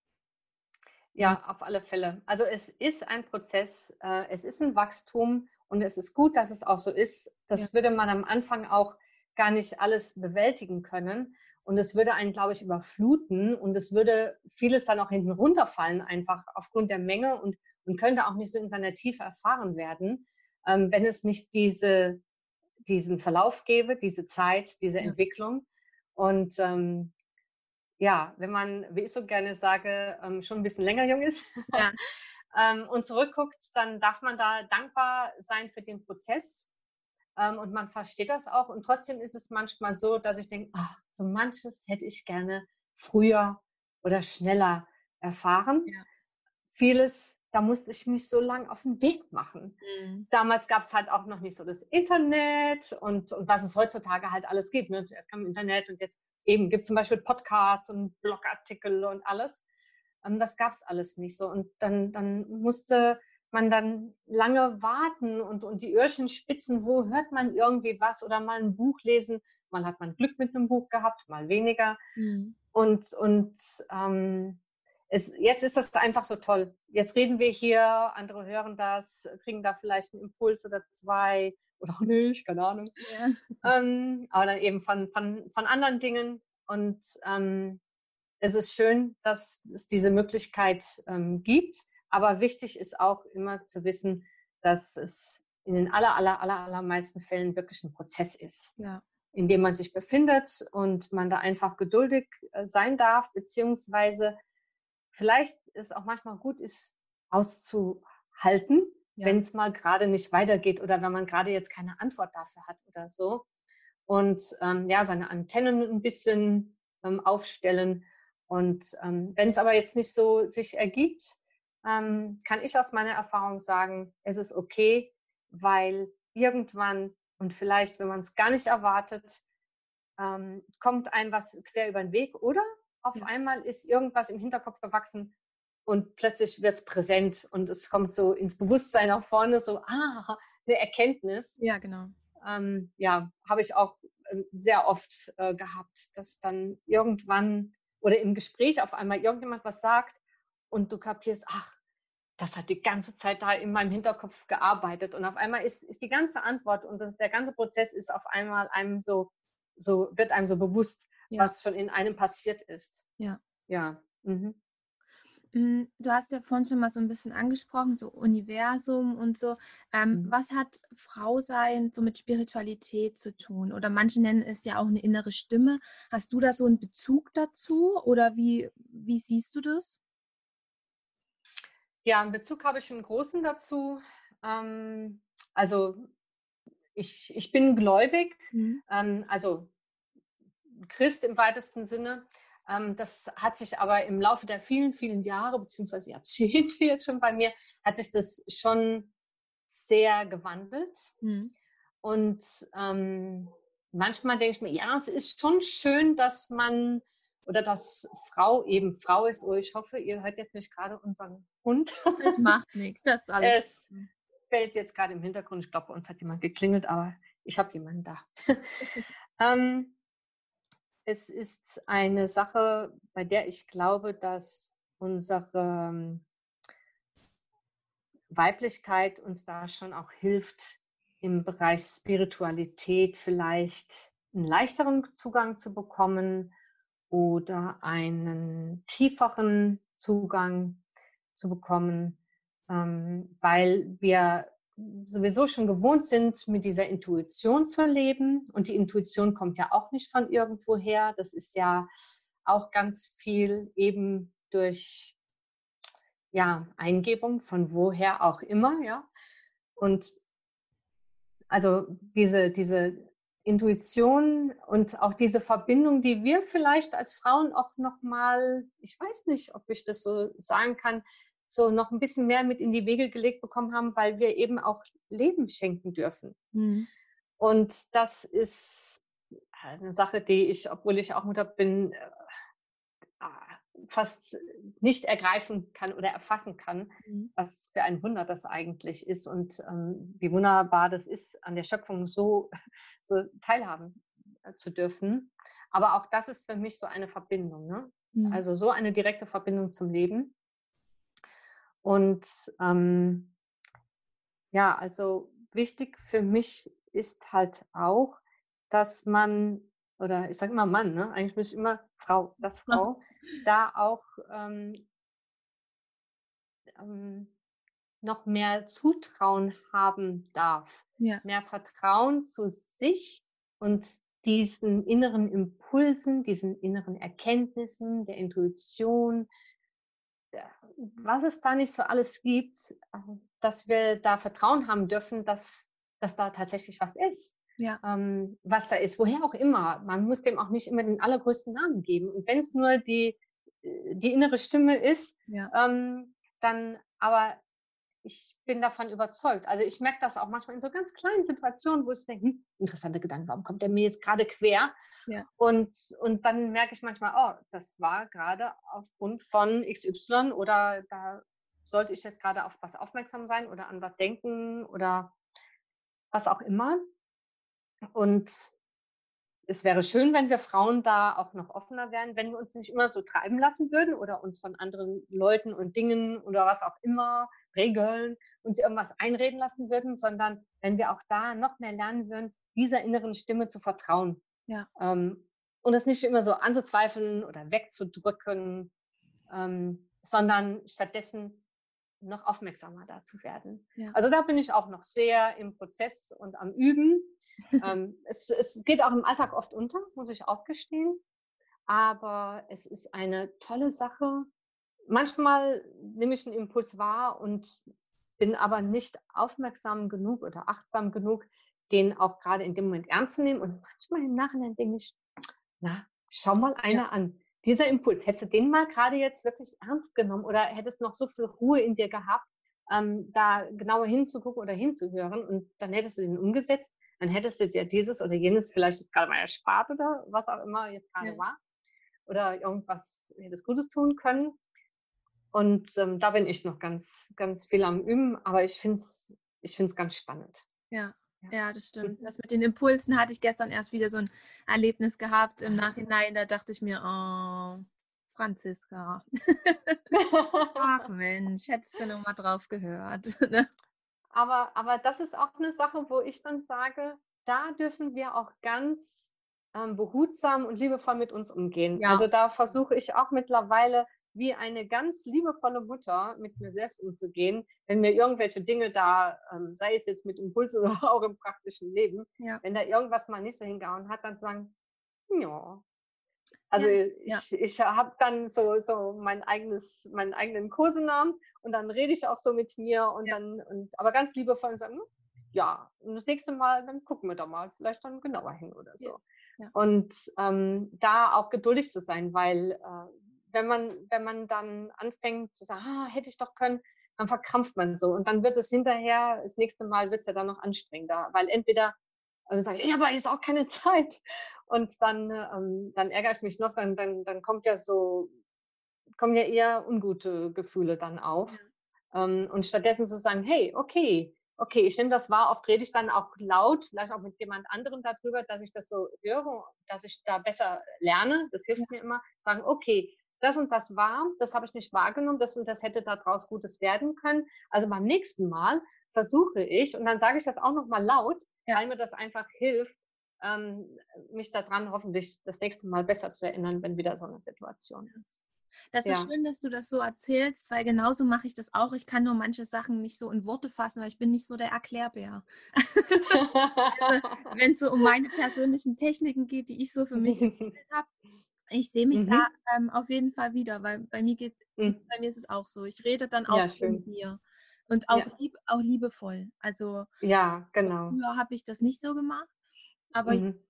Ja, auf alle Fälle. Also es ist ein Prozess, äh, es ist ein Wachstum und es ist gut, dass es auch so ist. Das ja. würde man am Anfang auch gar nicht alles bewältigen können. Und es würde einen, glaube ich, überfluten und es würde vieles dann auch hinten runterfallen, einfach aufgrund der Menge und, und könnte auch nicht so in seiner Tiefe erfahren werden, ähm, wenn es nicht diese, diesen Verlauf gäbe, diese Zeit, diese ja. Entwicklung. Und ähm, ja, wenn man, wie ich so gerne sage, ähm, schon ein bisschen länger jung ist ja. ähm, und zurückguckt, dann darf man da dankbar sein für den Prozess ähm, und man versteht das auch. Und trotzdem ist es manchmal so, dass ich denke, ach, so manches hätte ich gerne früher oder schneller erfahren. Ja. Vieles, da musste ich mich so lange auf den Weg machen. Mhm. Damals gab es halt auch noch nicht so das Internet und, und was es heutzutage halt alles gibt. Ne? Zuerst kam Internet und jetzt eben gibt es zum Beispiel Podcasts und Blogartikel und alles. Ähm, das gab es alles nicht so. Und dann, dann musste man dann lange warten und, und die Öhrchen spitzen, wo hört man irgendwie was oder mal ein Buch lesen. Mal hat man Glück mit einem Buch gehabt, mal weniger. Mhm. Und, und ähm, es, jetzt ist das einfach so toll. Jetzt reden wir hier, andere hören das, kriegen da vielleicht einen Impuls oder zwei oder auch nicht, keine Ahnung. Ja. Ähm, aber dann eben von, von, von anderen Dingen. Und ähm, es ist schön, dass es diese Möglichkeit ähm, gibt. Aber wichtig ist auch immer zu wissen, dass es in den aller, aller, aller, allermeisten Fällen wirklich ein Prozess ist, ja. in dem man sich befindet und man da einfach geduldig äh, sein darf, beziehungsweise vielleicht ist auch manchmal gut ist, auszuhalten, ja. wenn es mal gerade nicht weitergeht oder wenn man gerade jetzt keine Antwort dafür hat oder so. Und ähm, ja, seine Antennen ein bisschen ähm, aufstellen. Und ähm, wenn es aber jetzt nicht so sich ergibt, ähm, kann ich aus meiner Erfahrung sagen, es ist okay, weil irgendwann und vielleicht, wenn man es gar nicht erwartet, ähm, kommt einem was quer über den Weg oder auf einmal ist irgendwas im Hinterkopf gewachsen und plötzlich wird es präsent und es kommt so ins Bewusstsein nach vorne, so, ah, eine Erkenntnis. Ja, genau. Ähm, ja, habe ich auch äh, sehr oft äh, gehabt, dass dann irgendwann oder im Gespräch auf einmal irgendjemand was sagt und du kapierst, ach, das hat die ganze Zeit da in meinem Hinterkopf gearbeitet und auf einmal ist, ist die ganze Antwort und das, der ganze Prozess ist auf einmal einem so, so wird einem so bewusst, ja. was schon in einem passiert ist. Ja. Ja. Mhm. Hm, du hast ja vorhin schon mal so ein bisschen angesprochen, so Universum und so. Ähm, mhm. Was hat Frau sein so mit Spiritualität zu tun? Oder manche nennen es ja auch eine innere Stimme. Hast du da so einen Bezug dazu oder wie, wie siehst du das? Ja, einen Bezug habe ich einen großen dazu. Ähm, also ich, ich bin gläubig, mhm. ähm, also Christ im weitesten Sinne. Ähm, das hat sich aber im Laufe der vielen, vielen Jahre beziehungsweise Jahrzehnte jetzt schon bei mir, hat sich das schon sehr gewandelt. Mhm. Und ähm, manchmal denke ich mir, ja, es ist schon schön, dass man oder dass Frau eben Frau ist. Oh, ich hoffe, ihr hört jetzt nicht gerade unseren Hund. Das macht nichts, das ist alles. Es fällt jetzt gerade im Hintergrund. Ich glaube, bei uns hat jemand geklingelt, aber ich habe jemanden da. ähm, es ist eine Sache, bei der ich glaube, dass unsere ähm, Weiblichkeit uns da schon auch hilft, im Bereich Spiritualität vielleicht einen leichteren Zugang zu bekommen oder einen tieferen Zugang zu bekommen, ähm, weil wir sowieso schon gewohnt sind, mit dieser Intuition zu leben. Und die Intuition kommt ja auch nicht von irgendwoher. Das ist ja auch ganz viel eben durch ja, Eingebung von woher auch immer, ja. Und also diese, diese Intuition und auch diese Verbindung, die wir vielleicht als Frauen auch noch mal, ich weiß nicht, ob ich das so sagen kann, so noch ein bisschen mehr mit in die Wege gelegt bekommen haben, weil wir eben auch Leben schenken dürfen. Mhm. Und das ist eine Sache, die ich, obwohl ich auch Mutter bin, äh, fast nicht ergreifen kann oder erfassen kann, mhm. was für ein Wunder das eigentlich ist und ähm, wie wunderbar das ist, an der Schöpfung so, so teilhaben äh, zu dürfen. Aber auch das ist für mich so eine Verbindung. Ne? Mhm. Also so eine direkte Verbindung zum Leben. Und ähm, ja, also wichtig für mich ist halt auch, dass man, oder ich sage immer Mann, ne? eigentlich bin ich immer Frau, das Frau, da auch ähm, ähm, noch mehr Zutrauen haben darf, ja. mehr Vertrauen zu sich und diesen inneren Impulsen, diesen inneren Erkenntnissen, der Intuition, was es da nicht so alles gibt, dass wir da Vertrauen haben dürfen, dass, dass da tatsächlich was ist. Ja. Ähm, was da ist, woher auch immer. Man muss dem auch nicht immer den allergrößten Namen geben. Und wenn es nur die, äh, die innere Stimme ist, ja. ähm, dann aber ich bin davon überzeugt. Also ich merke das auch manchmal in so ganz kleinen Situationen, wo ich denke, hm, interessante Gedanken, warum kommt der mir jetzt gerade quer? Ja. Und, und dann merke ich manchmal, oh, das war gerade aufgrund von XY oder da sollte ich jetzt gerade auf was aufmerksam sein oder an was denken oder was auch immer. Und es wäre schön, wenn wir Frauen da auch noch offener wären, wenn wir uns nicht immer so treiben lassen würden oder uns von anderen Leuten und Dingen oder was auch immer, Regeln, uns irgendwas einreden lassen würden, sondern wenn wir auch da noch mehr lernen würden, dieser inneren Stimme zu vertrauen. Ja. Ähm, und es nicht immer so anzuzweifeln oder wegzudrücken, ähm, sondern stattdessen noch aufmerksamer dazu werden. Ja. Also da bin ich auch noch sehr im Prozess und am Üben. Ähm, es, es geht auch im Alltag oft unter, muss ich auch gestehen. Aber es ist eine tolle Sache. Manchmal nehme ich einen Impuls wahr und bin aber nicht aufmerksam genug oder achtsam genug, den auch gerade in dem Moment ernst zu nehmen. Und manchmal im Nachhinein denke ich, na, schau mal einer ja. an dieser Impuls, hättest du den mal gerade jetzt wirklich ernst genommen oder hättest noch so viel Ruhe in dir gehabt, ähm, da genauer hinzugucken oder hinzuhören und dann hättest du den umgesetzt, dann hättest du dir dieses oder jenes vielleicht jetzt gerade mal erspart oder was auch immer jetzt gerade ja. war oder irgendwas hättest Gutes tun können. Und ähm, da bin ich noch ganz, ganz viel am Üben, aber ich finde es ich find's ganz spannend. Ja, ja, das stimmt. Das mit den Impulsen hatte ich gestern erst wieder so ein Erlebnis gehabt im Nachhinein. Da dachte ich mir, oh, Franziska. Ach Mensch, hättest du noch mal drauf gehört. Ne? Aber, aber das ist auch eine Sache, wo ich dann sage, da dürfen wir auch ganz ähm, behutsam und liebevoll mit uns umgehen. Ja. Also da versuche ich auch mittlerweile wie eine ganz liebevolle Mutter mit mir selbst umzugehen, wenn mir irgendwelche Dinge da, ähm, sei es jetzt mit Impulsen oder auch im praktischen Leben, ja. wenn da irgendwas mal nicht so hingehauen hat, dann zu sagen, ja. Also ja, ich, ich habe dann so, so mein eigenes, meinen eigenen Kosenamen und dann rede ich auch so mit mir und dann, und, aber ganz liebevoll und sagen, hm, ja, und das nächste Mal, dann gucken wir da mal vielleicht dann genauer hin oder so. Und ähm, da auch geduldig zu sein, weil äh, wenn man, wenn man dann anfängt zu sagen, ah, hätte ich doch können, dann verkrampft man so. Und dann wird es hinterher, das nächste Mal wird es ja dann noch anstrengender, weil entweder also sage ich, ich habe jetzt auch keine Zeit. Und dann, ähm, dann ärgere ich mich noch, dann, dann, dann kommt ja so, kommen ja eher ungute Gefühle dann auf. Ja. Ähm, und stattdessen zu sagen, hey, okay, okay, ich nehme das wahr, oft rede ich dann auch laut, vielleicht auch mit jemand anderem darüber, dass ich das so höre, dass ich da besser lerne. Das hilft mir immer. Sagen, okay, das und das war, das habe ich nicht wahrgenommen, das und das hätte daraus Gutes werden können. Also beim nächsten Mal versuche ich, und dann sage ich das auch nochmal laut, ja. weil mir das einfach hilft, ähm, mich daran hoffentlich das nächste Mal besser zu erinnern, wenn wieder so eine Situation ist. Das ja. ist schön, dass du das so erzählst, weil genauso mache ich das auch. Ich kann nur manche Sachen nicht so in Worte fassen, weil ich bin nicht so der Erklärbär. also, Wenn es so um meine persönlichen Techniken geht, die ich so für mich entwickelt habe, ich sehe mich mhm. da ähm, auf jeden Fall wieder, weil bei mir geht, mhm. bei mir ist es auch so. Ich rede dann auch ja, mit mir und auch, ja. lieb, auch liebevoll. Also ja, genau. Früher habe ich das nicht so gemacht, aber mhm.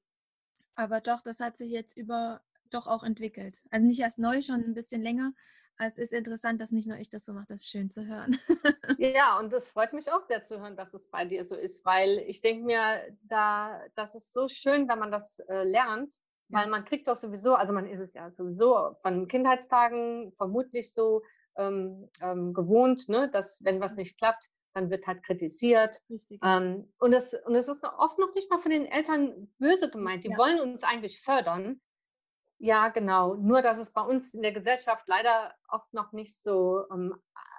aber doch, das hat sich jetzt über doch auch entwickelt. Also nicht erst neu, schon ein bisschen länger. es ist interessant, dass nicht nur ich das so mache, das ist schön zu hören. ja, und es freut mich auch sehr zu hören, dass es bei dir so ist, weil ich denke mir, da, das ist so schön, wenn man das äh, lernt, weil man kriegt doch sowieso, also man ist es ja sowieso von Kindheitstagen vermutlich so ähm, ähm, gewohnt, ne, dass wenn was nicht klappt, dann wird halt kritisiert. Ähm, und, es, und ist oft noch nicht mal von den Eltern böse gemeint. Die ja. wollen uns eigentlich fördern. Ja, genau. Nur, dass es bei uns in der Gesellschaft leider oft noch nicht so ähm,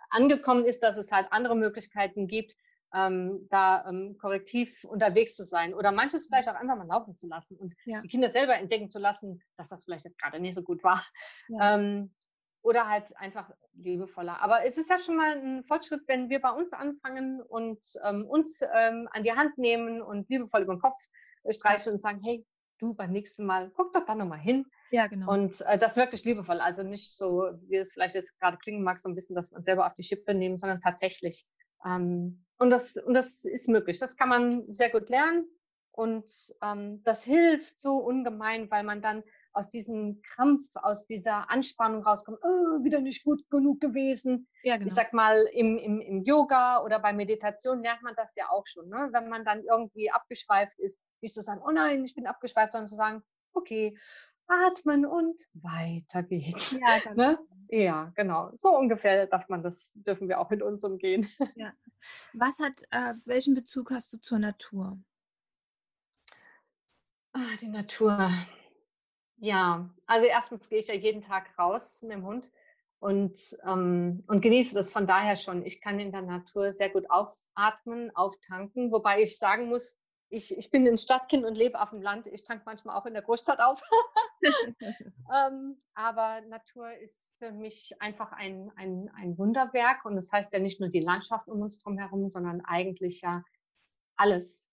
angekommen ist, dass es halt andere Möglichkeiten gibt, ähm, da ähm, korrektiv unterwegs zu sein oder manches vielleicht auch einfach mal laufen zu lassen und ja. die Kinder selber entdecken zu lassen, dass das vielleicht jetzt gerade nicht so gut war. Ja. Ähm, oder halt einfach liebevoller. Aber es ist ja schon mal ein Fortschritt, wenn wir bei uns anfangen und ähm, uns ähm, an die Hand nehmen und liebevoll über den Kopf äh, streichen und sagen, hey, du beim nächsten Mal, guck doch da nochmal hin. Ja, genau. Und äh, das wirklich liebevoll. Also nicht so, wie es vielleicht jetzt gerade klingen mag, so ein bisschen, dass uns selber auf die Schippe nehmen, sondern tatsächlich ähm, und, das, und das ist möglich. Das kann man sehr gut lernen. Und ähm, das hilft so ungemein, weil man dann aus diesem Krampf, aus dieser Anspannung rauskommt, oh, wieder nicht gut genug gewesen. Ja, genau. Ich sag mal, im, im, im Yoga oder bei Meditation lernt man das ja auch schon. Ne? Wenn man dann irgendwie abgeschweift ist, nicht zu sagen, oh nein, ich bin abgeschweift, sondern zu sagen, okay, atmen und weiter geht's. Ja, ne? Ja, genau. So ungefähr darf man das, dürfen wir auch mit uns umgehen. Ja. Was hat, äh, welchen Bezug hast du zur Natur? Ah, die Natur. Ja, also erstens gehe ich ja jeden Tag raus mit dem Hund und, ähm, und genieße das von daher schon. Ich kann in der Natur sehr gut aufatmen, auftanken, wobei ich sagen muss, ich, ich bin ein Stadtkind und lebe auf dem Land. Ich tanke manchmal auch in der Großstadt auf. ähm, aber Natur ist für mich einfach ein, ein, ein Wunderwerk. Und das heißt ja nicht nur die Landschaft um uns drum herum, sondern eigentlich ja alles.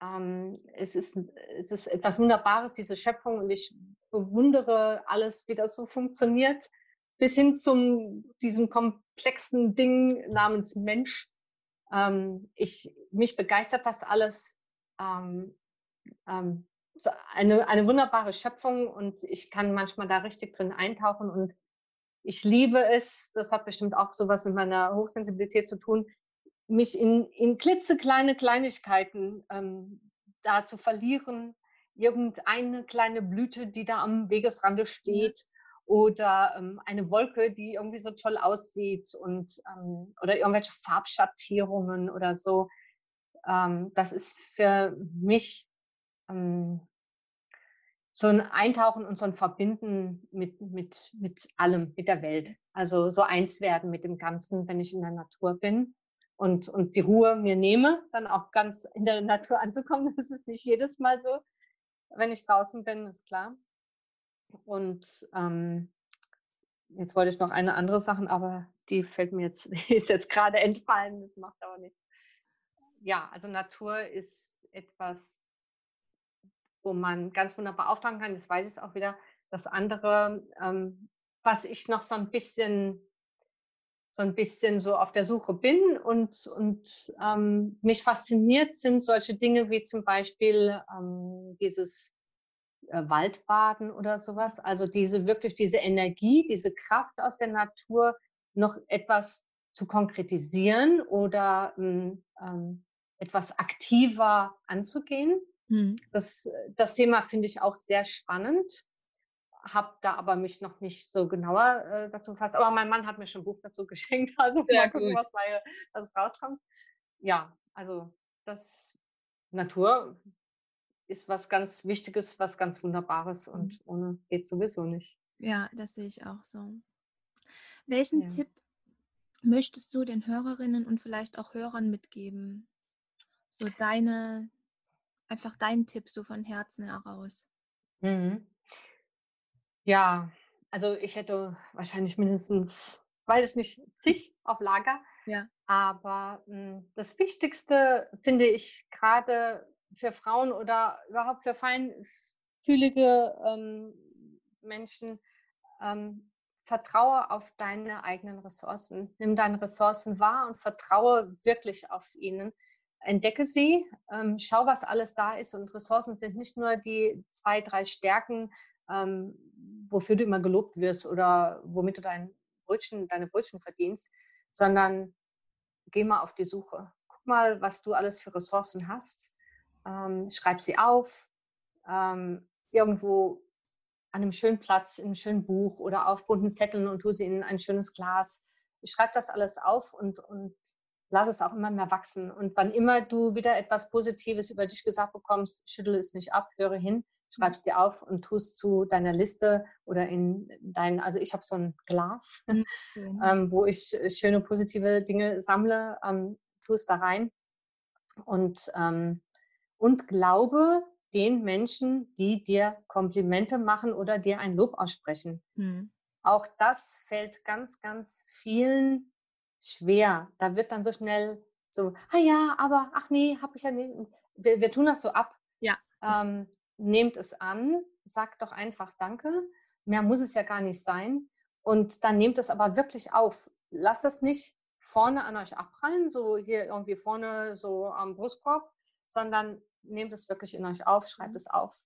Ähm, es, ist, es ist etwas Wunderbares, diese Schöpfung. Und ich bewundere alles, wie das so funktioniert. Bis hin zum diesem komplexen Ding namens Mensch. Ähm, ich, mich begeistert das alles ähm, ähm, so eine, eine wunderbare Schöpfung und ich kann manchmal da richtig drin eintauchen und ich liebe es, das hat bestimmt auch sowas mit meiner Hochsensibilität zu tun, mich in, in klitzekleine Kleinigkeiten ähm, da zu verlieren. Irgendeine kleine Blüte, die da am Wegesrande steht oder ähm, eine Wolke, die irgendwie so toll aussieht und ähm, oder irgendwelche Farbschattierungen oder so ähm, das ist für mich ähm, so ein Eintauchen und so ein Verbinden mit, mit, mit allem, mit der Welt. Also so eins werden mit dem Ganzen, wenn ich in der Natur bin und, und die Ruhe mir nehme, dann auch ganz in der Natur anzukommen. Das ist nicht jedes Mal so, wenn ich draußen bin, ist klar. Und ähm, jetzt wollte ich noch eine andere Sache, aber die fällt mir jetzt, die ist jetzt gerade entfallen, das macht aber nichts ja, also Natur ist etwas, wo man ganz wunderbar auftragen kann. Das weiß ich auch wieder. Das andere, ähm, was ich noch so ein bisschen, so ein bisschen so auf der Suche bin und, und ähm, mich fasziniert, sind solche Dinge wie zum Beispiel ähm, dieses äh, Waldbaden oder sowas. Also diese wirklich diese Energie, diese Kraft aus der Natur noch etwas zu konkretisieren oder ähm, ähm etwas aktiver anzugehen. Mhm. Das, das Thema finde ich auch sehr spannend. Habe da aber mich noch nicht so genauer äh, dazu gefasst. Aber mein Mann hat mir schon ein Buch dazu geschenkt. Also sehr mal gucken, gut. was, bei, was rauskommt. Ja, also das Natur ist was ganz Wichtiges, was ganz Wunderbares und mhm. ohne geht sowieso nicht. Ja, das sehe ich auch so. Welchen ja. Tipp möchtest du den Hörerinnen und vielleicht auch Hörern mitgeben, so deine, einfach dein Tipp so von Herzen heraus. Mhm. Ja, also ich hätte wahrscheinlich mindestens, weiß ich nicht, zig auf Lager. Ja. Aber mh, hm, das Wichtigste finde ich gerade für Frauen oder überhaupt für feinfühlige ähm, Menschen, ähm, vertraue auf deine eigenen Ressourcen. Nimm deine Ressourcen wahr und vertraue wirklich auf ihnen entdecke sie, ähm, schau, was alles da ist. Und Ressourcen sind nicht nur die zwei, drei Stärken, ähm, wofür du immer gelobt wirst oder womit du dein Brötchen, deine Brötchen verdienst, sondern geh mal auf die Suche. Guck mal, was du alles für Ressourcen hast. Ähm, schreib sie auf. Ähm, irgendwo an einem schönen Platz, in einem schönen Buch oder auf bunten Zetteln und tu sie in ein schönes Glas. Schreib das alles auf und, und lass es auch immer mehr wachsen. Und wann immer du wieder etwas Positives über dich gesagt bekommst, schüttle es nicht ab, höre hin, schreib es dir auf und tust zu deiner Liste oder in dein, also ich habe so ein Glas, mhm. ähm, wo ich äh, schöne positive Dinge sammle, ähm, tu es da rein und, ähm, und glaube den Menschen, die dir Komplimente machen oder dir ein Lob aussprechen. Mhm. Auch das fällt ganz, ganz vielen schwer. Da wird dann so schnell so, ah ja, aber ach nee, habe ich ja nicht. Wir, wir, tun das so ab. Ja. Ähm, nehmt es an, sagt doch einfach Danke. Mehr muss es ja gar nicht sein. Und dann nehmt es aber wirklich auf. Lasst es nicht vorne an euch abprallen, so hier irgendwie vorne so am Brustkorb, sondern nehmt es wirklich in euch auf, schreibt mhm. es auf.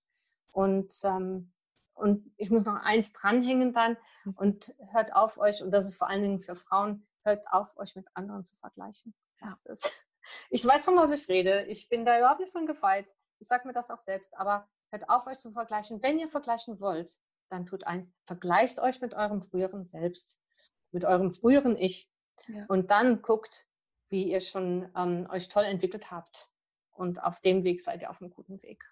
Und, ähm, und ich muss noch eins dranhängen dann und hört auf euch, und das ist vor allen Dingen für Frauen, hört auf, euch mit anderen zu vergleichen. Ja. Ich weiß, von was ich rede. Ich bin da überhaupt nicht von gefeit. Ich sage mir das auch selbst. Aber hört auf, euch zu vergleichen. Wenn ihr vergleichen wollt, dann tut eins, vergleicht euch mit eurem früheren Selbst. mit eurem früheren Ich ja. und dann guckt, wie ihr schon ähm, euch toll entwickelt habt. Und auf dem Weg seid ihr auf einem guten Weg.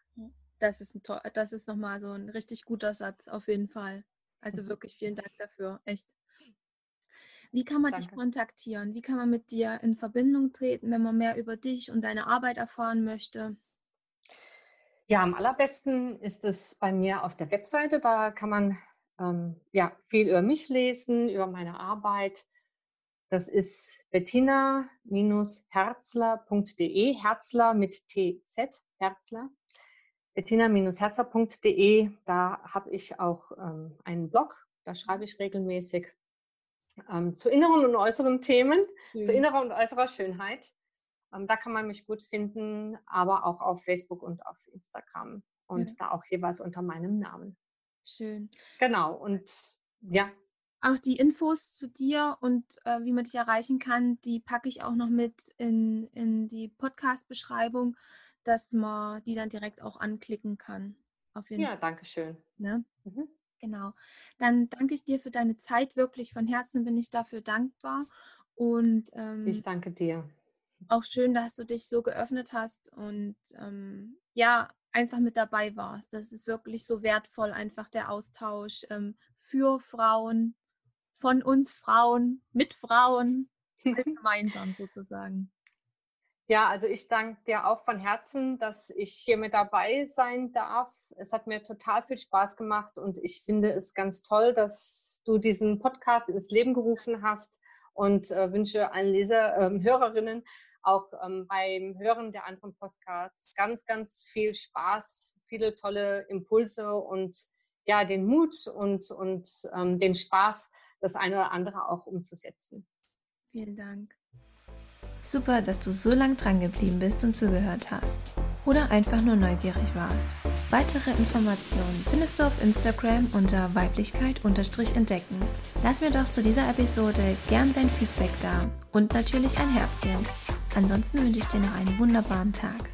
Das ist, ein das ist nochmal so ein richtig guter Satz, auf jeden Fall. Also wirklich vielen Dank dafür, echt. Wie kann man Danke. dich kontaktieren? Wie kann man mit dir in Verbindung treten, wenn man mehr über dich und deine Arbeit erfahren möchte? Ja, am allerbesten ist es bei mir auf der Webseite. Da kann man ähm, ja, viel über mich lesen, über meine Arbeit. Das ist bettina-herzler.de, Herzler mit TZ, Herzler. bettina-herzler.de, da habe ich auch ähm, einen Blog, da schreibe ich regelmäßig ähm, zu inneren und äußeren Themen, mhm. zu innerer und äußerer Schönheit. Ähm, da kann man mich gut finden, aber auch auf Facebook und auf Instagram und ja. da auch jeweils unter meinem Namen. Schön. Genau, und ja. Auch die Infos zu dir und äh, wie man dich erreichen kann, die packe ich auch noch mit in, in die Podcast-Beschreibung, dass man die dann direkt auch anklicken kann. Auf jeden ja, Fall. danke schön. Ne? Mhm. Genau. Dann danke ich dir für deine Zeit. Wirklich von Herzen bin ich dafür dankbar. Und ähm, ich danke dir. Auch schön, dass du dich so geöffnet hast und ähm, ja, einfach mit dabei warst. Das ist wirklich so wertvoll, einfach der Austausch ähm, für Frauen, von uns Frauen, mit Frauen, gemeinsam sozusagen. Ja, also ich danke dir auch von Herzen, dass ich hier mit dabei sein darf. Es hat mir total viel Spaß gemacht und ich finde es ganz toll, dass du diesen Podcast ins Leben gerufen hast und äh, wünsche allen Leser, äh, Hörerinnen auch ähm, beim Hören der anderen Postcards ganz, ganz viel Spaß, viele tolle Impulse und ja, den Mut und, und ähm, den Spaß, das eine oder andere auch umzusetzen. Vielen Dank. Super, dass du so lang dran geblieben bist und zugehört hast. Oder einfach nur neugierig warst. Weitere Informationen findest du auf Instagram unter Weiblichkeit-entdecken. Lass mir doch zu dieser Episode gern dein Feedback da und natürlich ein Herzchen. Ansonsten wünsche ich dir noch einen wunderbaren Tag.